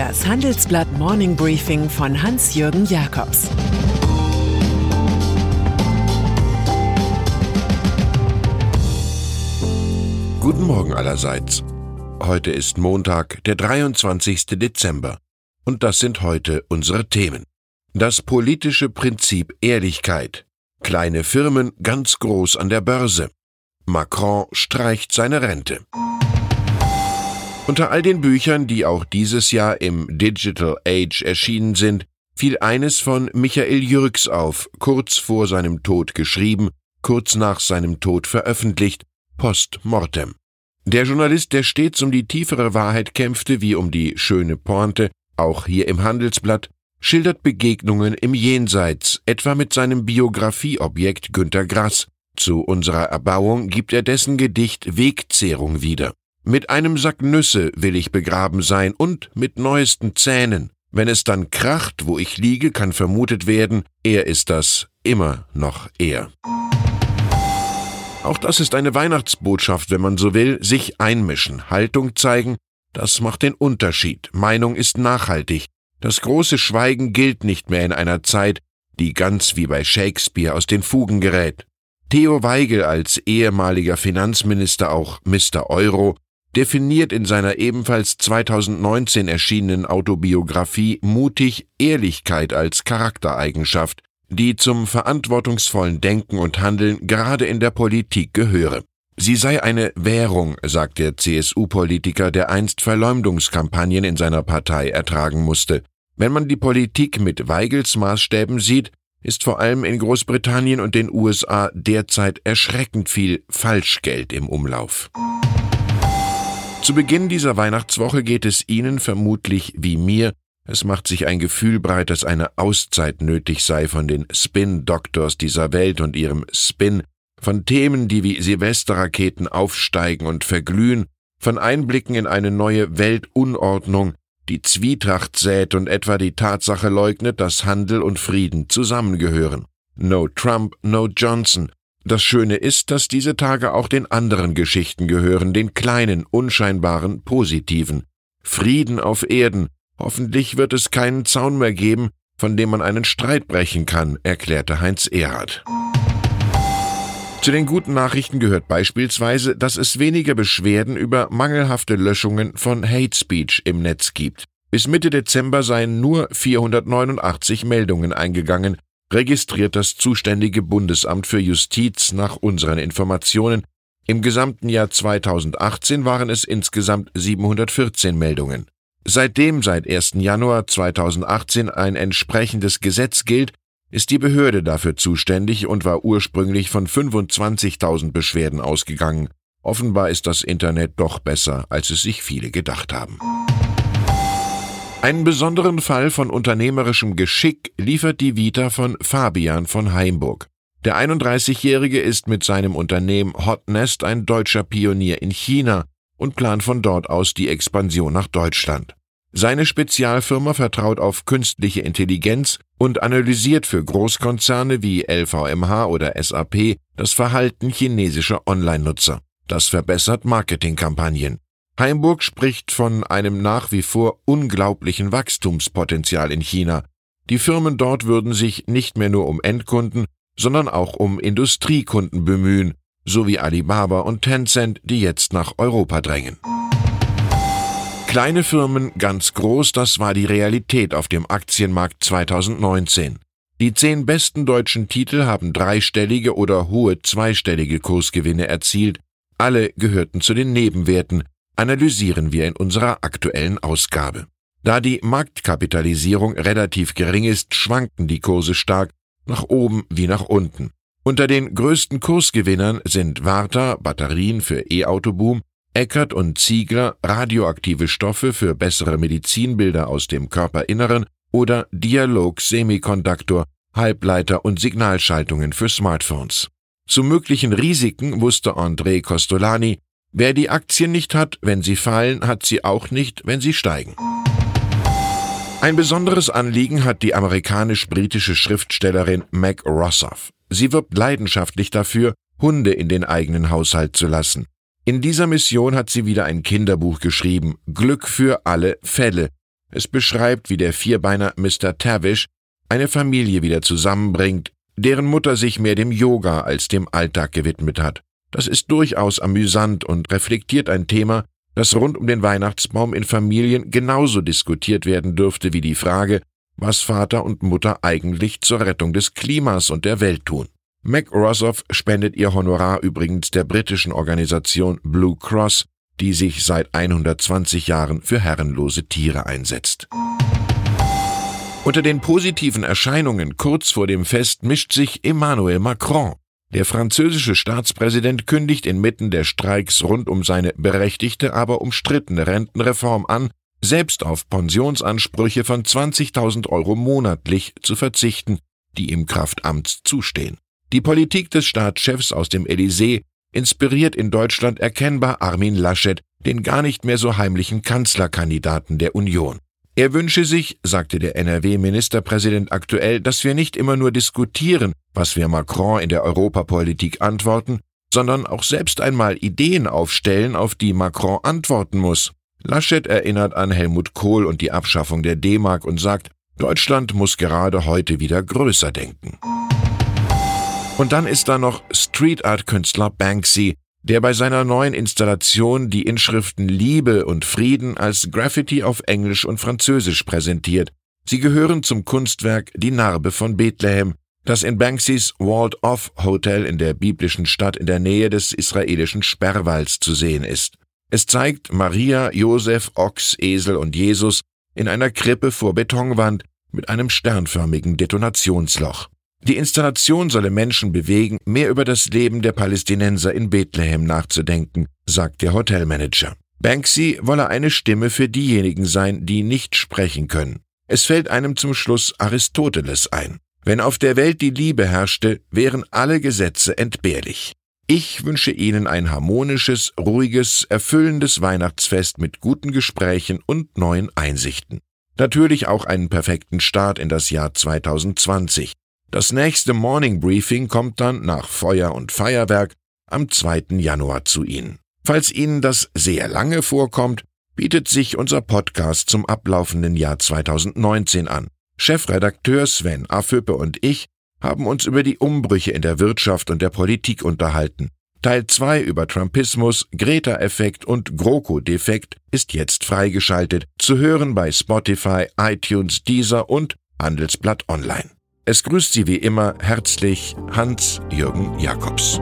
Das Handelsblatt Morning Briefing von Hans-Jürgen Jakobs Guten Morgen allerseits. Heute ist Montag, der 23. Dezember. Und das sind heute unsere Themen. Das politische Prinzip Ehrlichkeit. Kleine Firmen ganz groß an der Börse. Macron streicht seine Rente. Unter all den Büchern, die auch dieses Jahr im Digital Age erschienen sind, fiel eines von Michael Jürgs auf, kurz vor seinem Tod geschrieben, kurz nach seinem Tod veröffentlicht, Post Mortem. Der Journalist, der stets um die tiefere Wahrheit kämpfte wie um die schöne Pointe, auch hier im Handelsblatt, schildert Begegnungen im Jenseits, etwa mit seinem Biografieobjekt Günter Grass. Zu unserer Erbauung gibt er dessen Gedicht Wegzehrung wieder. Mit einem Sack Nüsse will ich begraben sein und mit neuesten Zähnen. Wenn es dann kracht, wo ich liege, kann vermutet werden, er ist das immer noch er. Auch das ist eine Weihnachtsbotschaft, wenn man so will, sich einmischen, Haltung zeigen, das macht den Unterschied. Meinung ist nachhaltig. Das große Schweigen gilt nicht mehr in einer Zeit, die ganz wie bei Shakespeare aus den Fugen gerät. Theo Weigel als ehemaliger Finanzminister auch Mr. Euro definiert in seiner ebenfalls 2019 erschienenen Autobiografie mutig Ehrlichkeit als Charaktereigenschaft, die zum verantwortungsvollen Denken und Handeln gerade in der Politik gehöre. Sie sei eine Währung, sagt der CSU-Politiker, der einst Verleumdungskampagnen in seiner Partei ertragen musste. Wenn man die Politik mit Weigels Maßstäben sieht, ist vor allem in Großbritannien und den USA derzeit erschreckend viel Falschgeld im Umlauf. Zu Beginn dieser Weihnachtswoche geht es Ihnen vermutlich wie mir, es macht sich ein Gefühl breit, dass eine Auszeit nötig sei von den Spin-Doctors dieser Welt und ihrem Spin, von Themen, die wie Silvesterraketen aufsteigen und verglühen, von Einblicken in eine neue Weltunordnung, die Zwietracht sät und etwa die Tatsache leugnet, dass Handel und Frieden zusammengehören. No Trump, no Johnson, das Schöne ist, dass diese Tage auch den anderen Geschichten gehören, den kleinen, unscheinbaren, positiven. Frieden auf Erden. Hoffentlich wird es keinen Zaun mehr geben, von dem man einen Streit brechen kann, erklärte Heinz Erhard. Zu den guten Nachrichten gehört beispielsweise, dass es weniger Beschwerden über mangelhafte Löschungen von Hate Speech im Netz gibt. Bis Mitte Dezember seien nur 489 Meldungen eingegangen, registriert das zuständige Bundesamt für Justiz nach unseren Informationen. Im gesamten Jahr 2018 waren es insgesamt 714 Meldungen. Seitdem seit 1. Januar 2018 ein entsprechendes Gesetz gilt, ist die Behörde dafür zuständig und war ursprünglich von 25.000 Beschwerden ausgegangen. Offenbar ist das Internet doch besser, als es sich viele gedacht haben. Einen besonderen Fall von unternehmerischem Geschick liefert die Vita von Fabian von Heimburg. Der 31-Jährige ist mit seinem Unternehmen Hotnest ein deutscher Pionier in China und plant von dort aus die Expansion nach Deutschland. Seine Spezialfirma vertraut auf künstliche Intelligenz und analysiert für Großkonzerne wie LVMH oder SAP das Verhalten chinesischer Online-Nutzer. Das verbessert Marketingkampagnen. Heimburg spricht von einem nach wie vor unglaublichen Wachstumspotenzial in China. Die Firmen dort würden sich nicht mehr nur um Endkunden, sondern auch um Industriekunden bemühen, so wie Alibaba und Tencent, die jetzt nach Europa drängen. Kleine Firmen ganz groß, das war die Realität auf dem Aktienmarkt 2019. Die zehn besten deutschen Titel haben dreistellige oder hohe zweistellige Kursgewinne erzielt, alle gehörten zu den Nebenwerten, analysieren wir in unserer aktuellen Ausgabe. Da die Marktkapitalisierung relativ gering ist, schwanken die Kurse stark, nach oben wie nach unten. Unter den größten Kursgewinnern sind Warta Batterien für E-Autoboom, Eckert und Ziegler radioaktive Stoffe für bessere Medizinbilder aus dem Körperinneren oder Dialog Semiconductor Halbleiter und Signalschaltungen für Smartphones. Zu möglichen Risiken wusste André Costolani, Wer die Aktien nicht hat, wenn sie fallen, hat sie auch nicht, wenn sie steigen. Ein besonderes Anliegen hat die amerikanisch-britische Schriftstellerin Meg Rossoff. Sie wirbt leidenschaftlich dafür, Hunde in den eigenen Haushalt zu lassen. In dieser Mission hat sie wieder ein Kinderbuch geschrieben, Glück für alle Fälle. Es beschreibt, wie der Vierbeiner Mr. Tavish eine Familie wieder zusammenbringt, deren Mutter sich mehr dem Yoga als dem Alltag gewidmet hat. Das ist durchaus amüsant und reflektiert ein Thema, das rund um den Weihnachtsbaum in Familien genauso diskutiert werden dürfte wie die Frage, was Vater und Mutter eigentlich zur Rettung des Klimas und der Welt tun. Mac Rossoff spendet ihr Honorar übrigens der britischen Organisation Blue Cross, die sich seit 120 Jahren für herrenlose Tiere einsetzt. Unter den positiven Erscheinungen kurz vor dem Fest mischt sich Emmanuel Macron. Der französische Staatspräsident kündigt inmitten der Streiks rund um seine berechtigte, aber umstrittene Rentenreform an, selbst auf Pensionsansprüche von 20.000 Euro monatlich zu verzichten, die ihm Kraftamts zustehen. Die Politik des Staatschefs aus dem Élysée inspiriert in Deutschland erkennbar Armin Laschet, den gar nicht mehr so heimlichen Kanzlerkandidaten der Union. Er wünsche sich, sagte der NRW-Ministerpräsident aktuell, dass wir nicht immer nur diskutieren, was wir Macron in der Europapolitik antworten, sondern auch selbst einmal Ideen aufstellen, auf die Macron antworten muss. Laschet erinnert an Helmut Kohl und die Abschaffung der D-Mark und sagt, Deutschland muss gerade heute wieder größer denken. Und dann ist da noch Street Art Künstler Banksy, der bei seiner neuen Installation die Inschriften Liebe und Frieden als Graffiti auf Englisch und Französisch präsentiert. Sie gehören zum Kunstwerk Die Narbe von Bethlehem, das in Banksys Walled-Off Hotel in der biblischen Stadt in der Nähe des israelischen Sperrwalds zu sehen ist. Es zeigt Maria, Josef, Ochs, Esel und Jesus in einer Krippe vor Betonwand mit einem sternförmigen Detonationsloch. Die Installation solle Menschen bewegen, mehr über das Leben der Palästinenser in Bethlehem nachzudenken, sagt der Hotelmanager. Banksy wolle eine Stimme für diejenigen sein, die nicht sprechen können. Es fällt einem zum Schluss Aristoteles ein. Wenn auf der Welt die Liebe herrschte, wären alle Gesetze entbehrlich. Ich wünsche Ihnen ein harmonisches, ruhiges, erfüllendes Weihnachtsfest mit guten Gesprächen und neuen Einsichten. Natürlich auch einen perfekten Start in das Jahr 2020. Das nächste Morning Briefing kommt dann nach Feuer und Feierwerk am 2. Januar zu Ihnen. Falls Ihnen das sehr lange vorkommt, bietet sich unser Podcast zum ablaufenden Jahr 2019 an. Chefredakteur Sven Affüppe und ich haben uns über die Umbrüche in der Wirtschaft und der Politik unterhalten. Teil 2 über Trumpismus, Greta-Effekt und GroKo-Defekt ist jetzt freigeschaltet, zu hören bei Spotify, iTunes, Deezer und Handelsblatt Online. Es grüßt Sie wie immer herzlich Hans-Jürgen Jakobs.